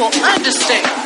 Let's get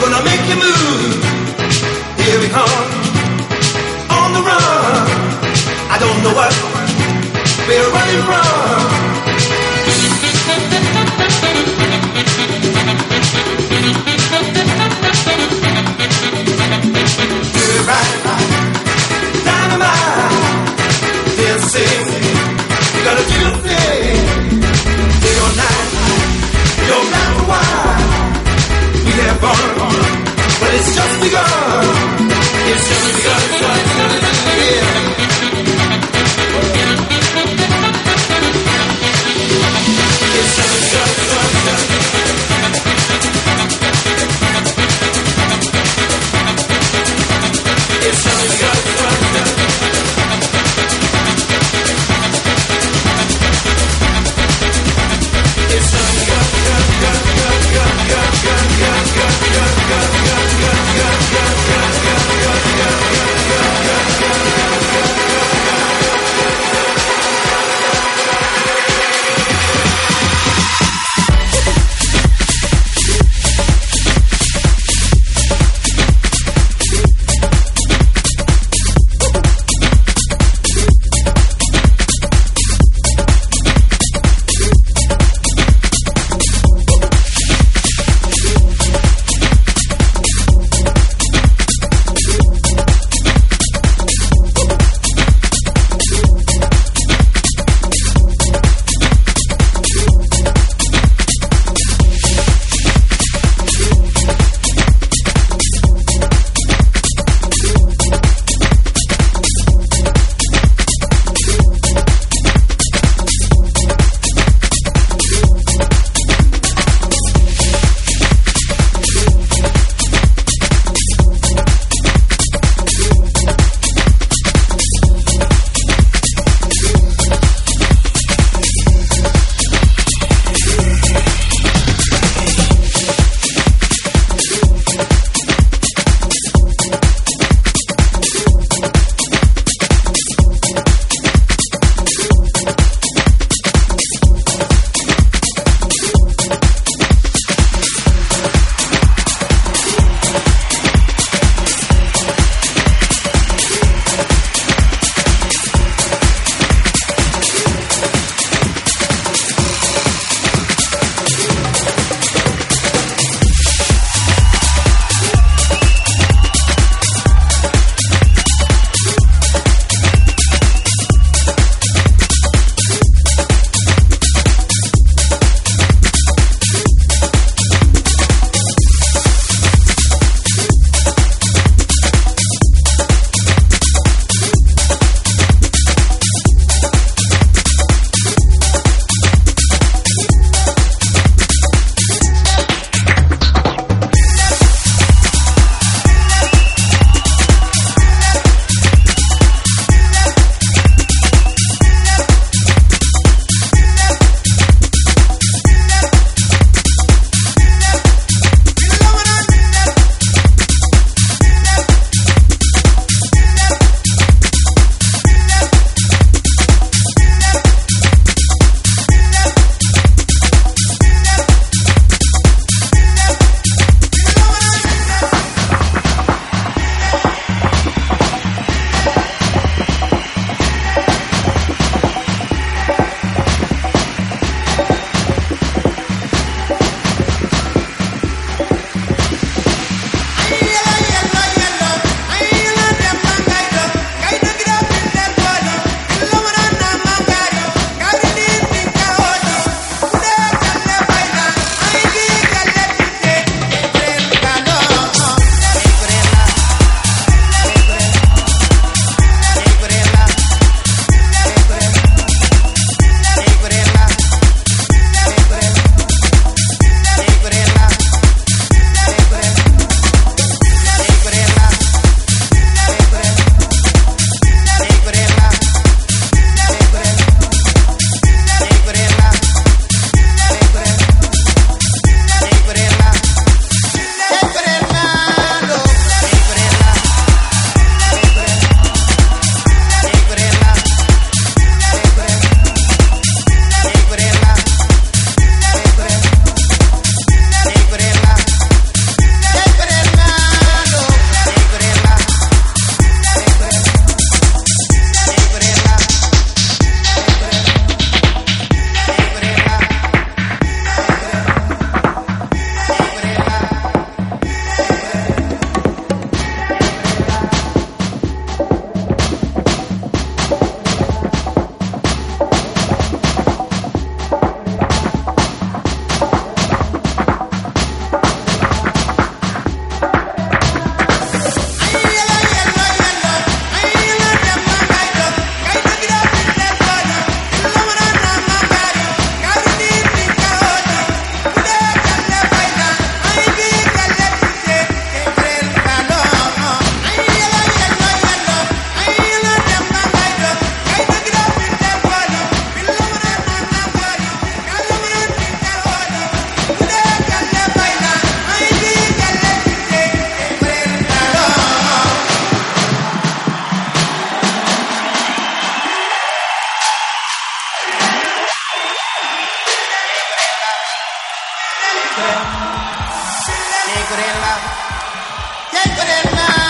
Gonna make you move. Here we come. On the run. I don't know what we're running from. It's just begun. It's just begun. It's just begun. It's just begun. Yeah. Corella. ¡Qué Corella!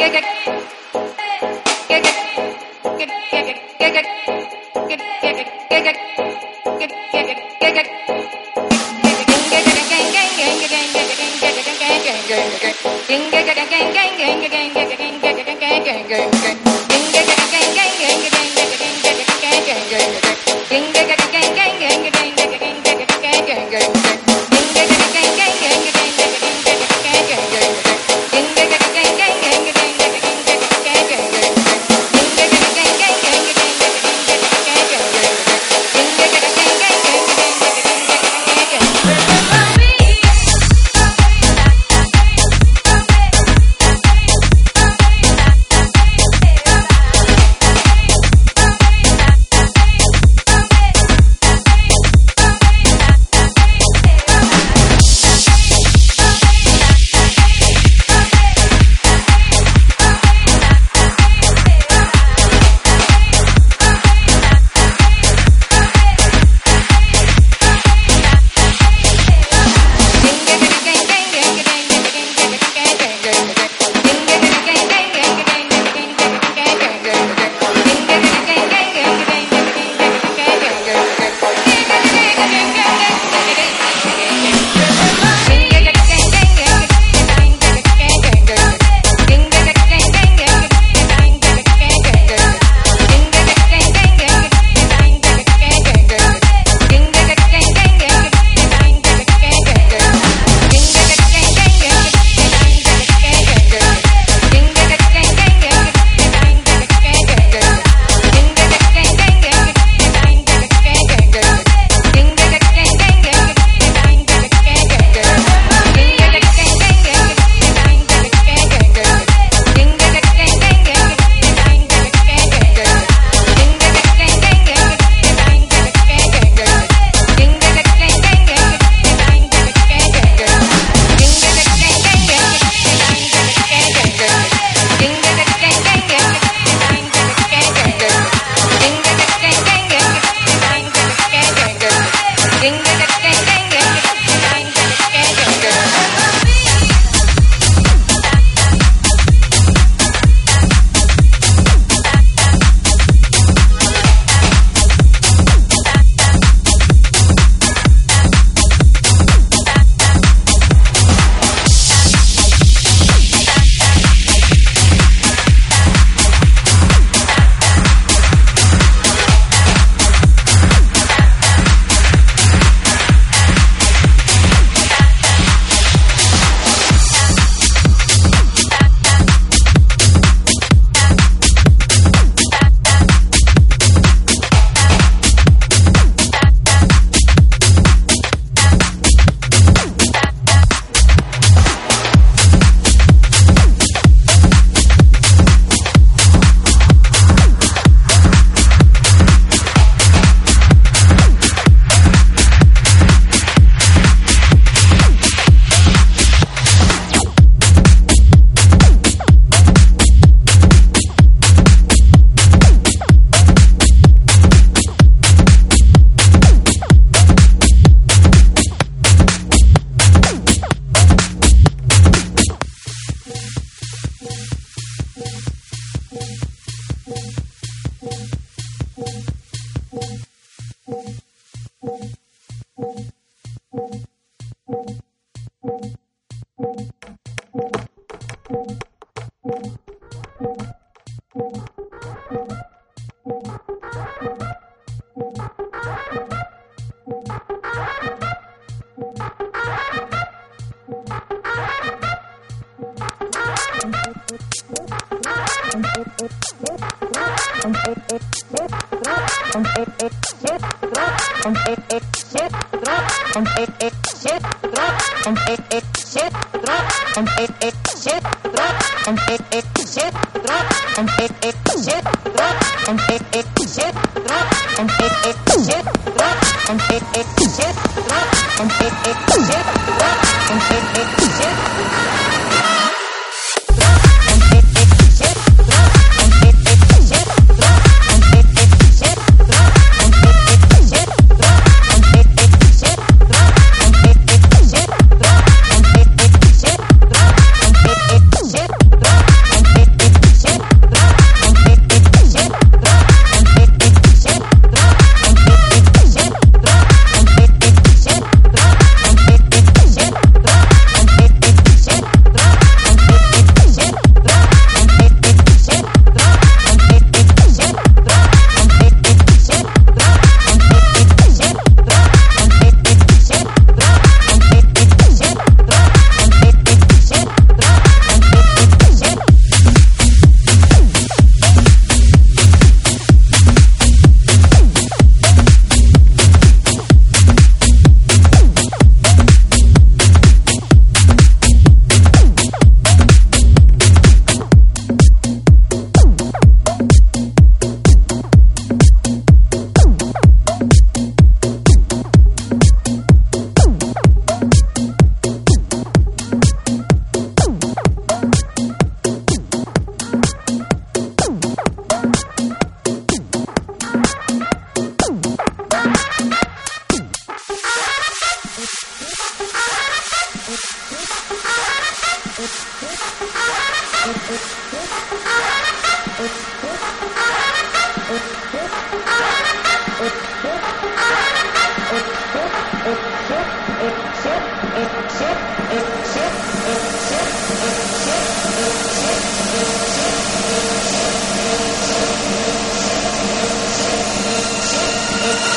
yeah, yeah.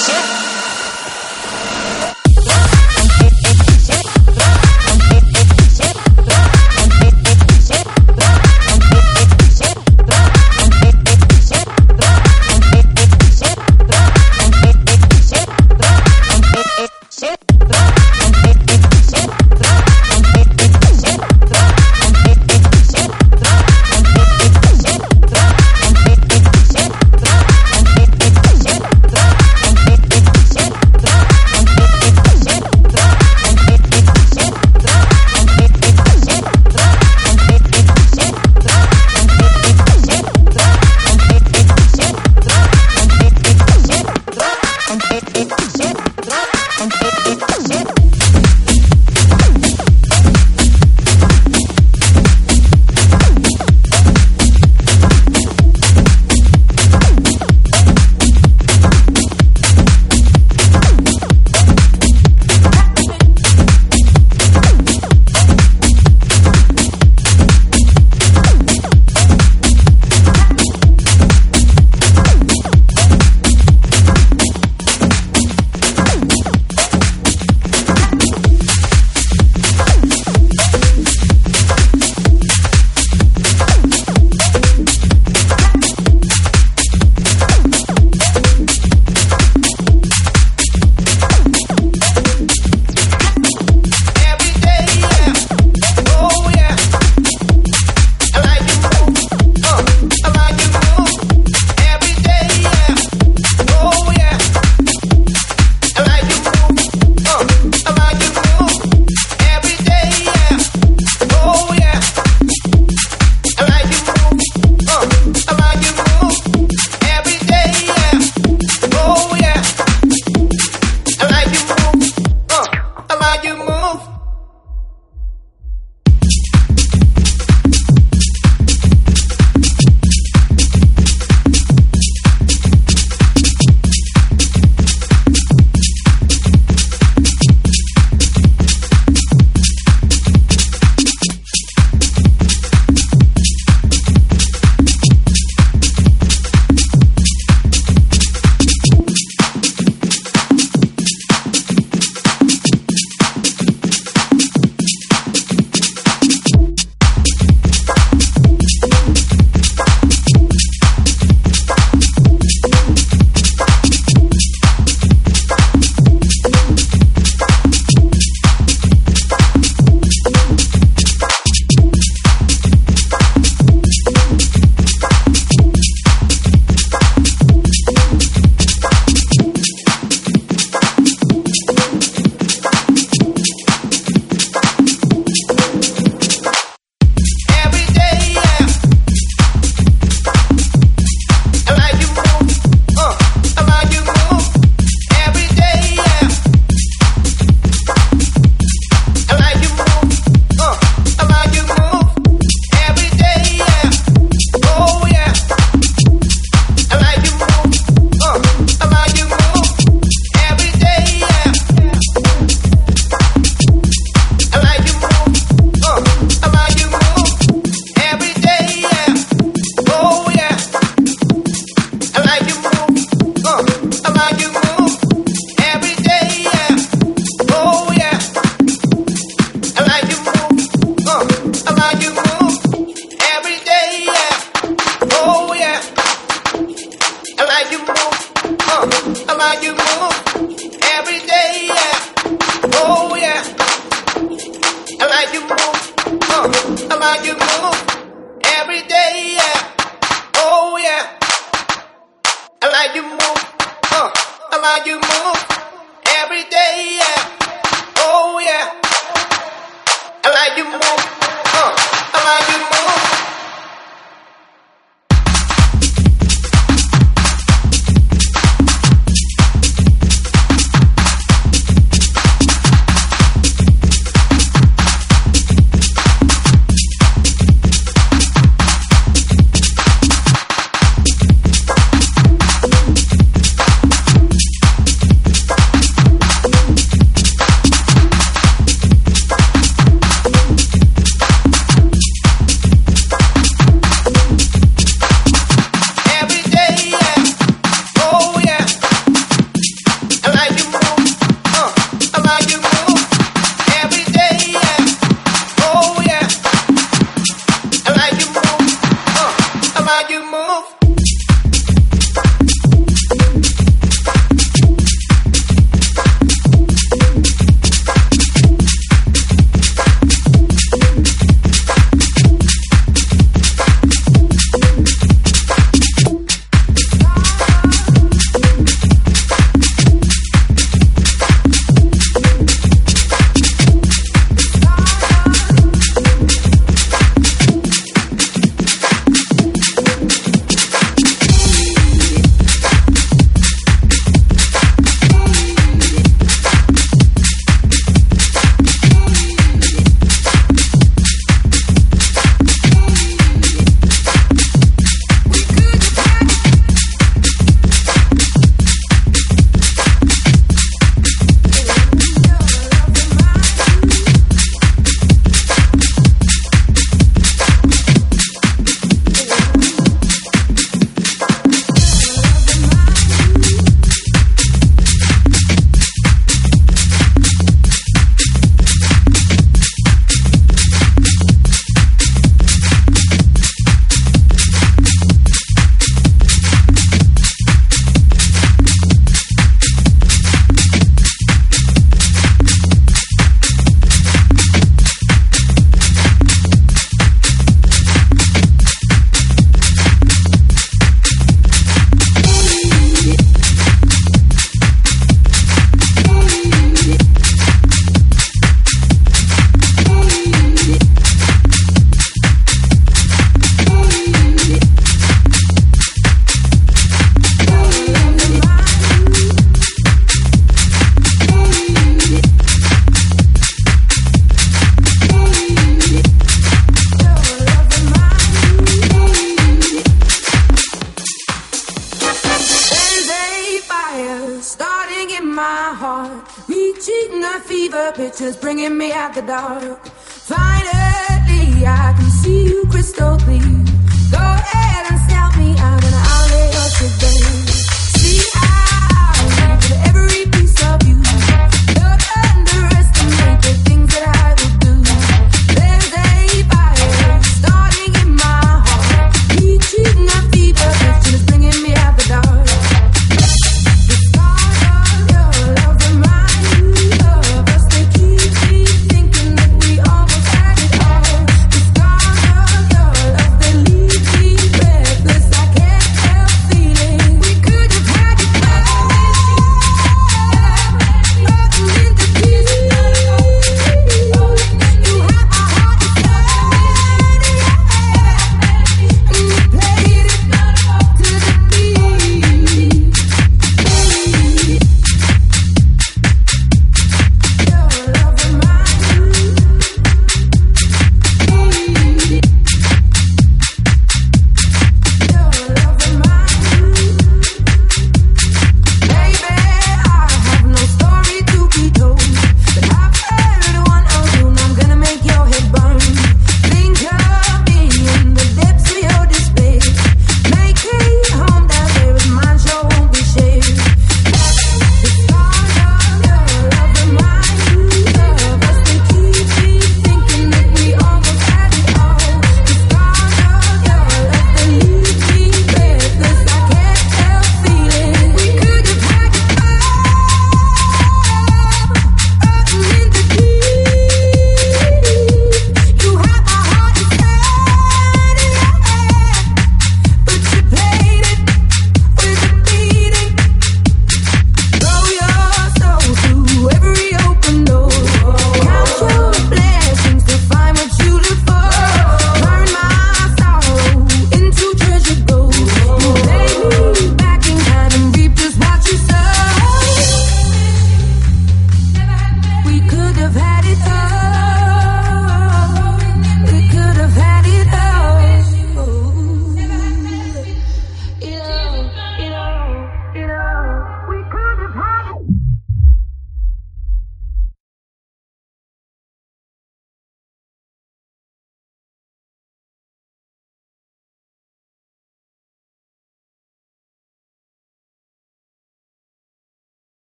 Shit.